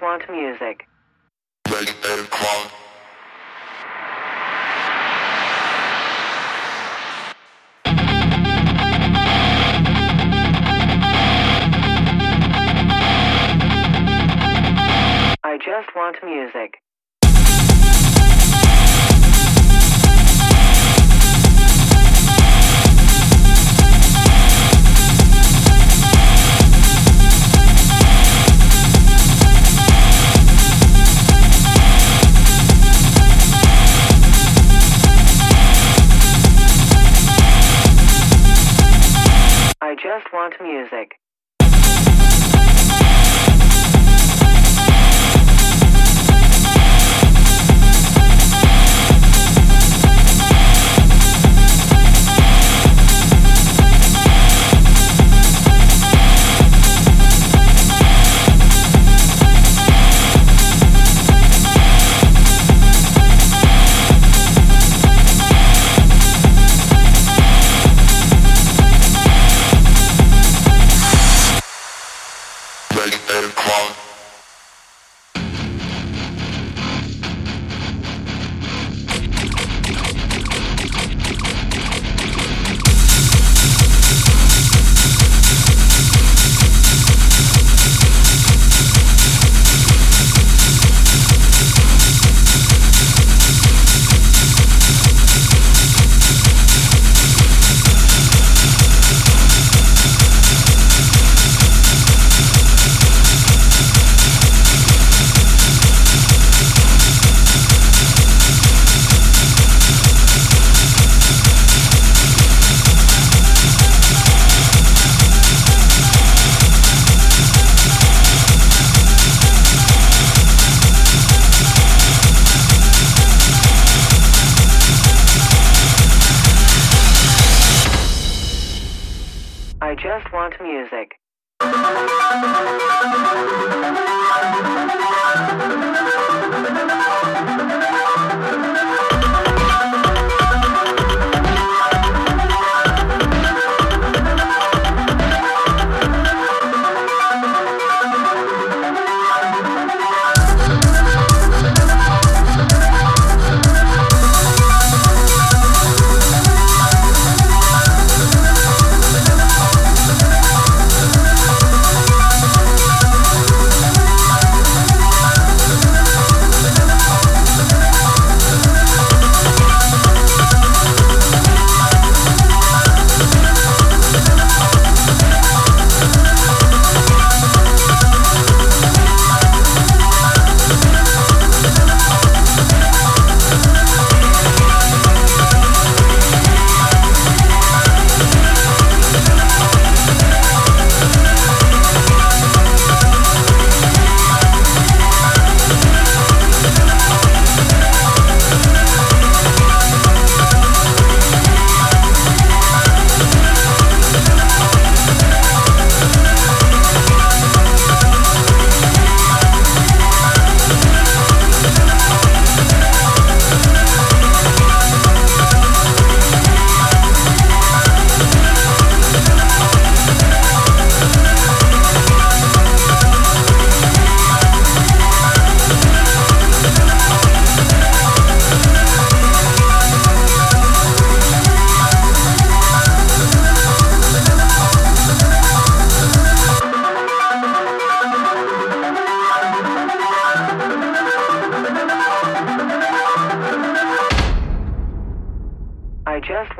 want music. It. Uh, I just want music. Just want music. Make I just want music.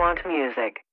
Want music.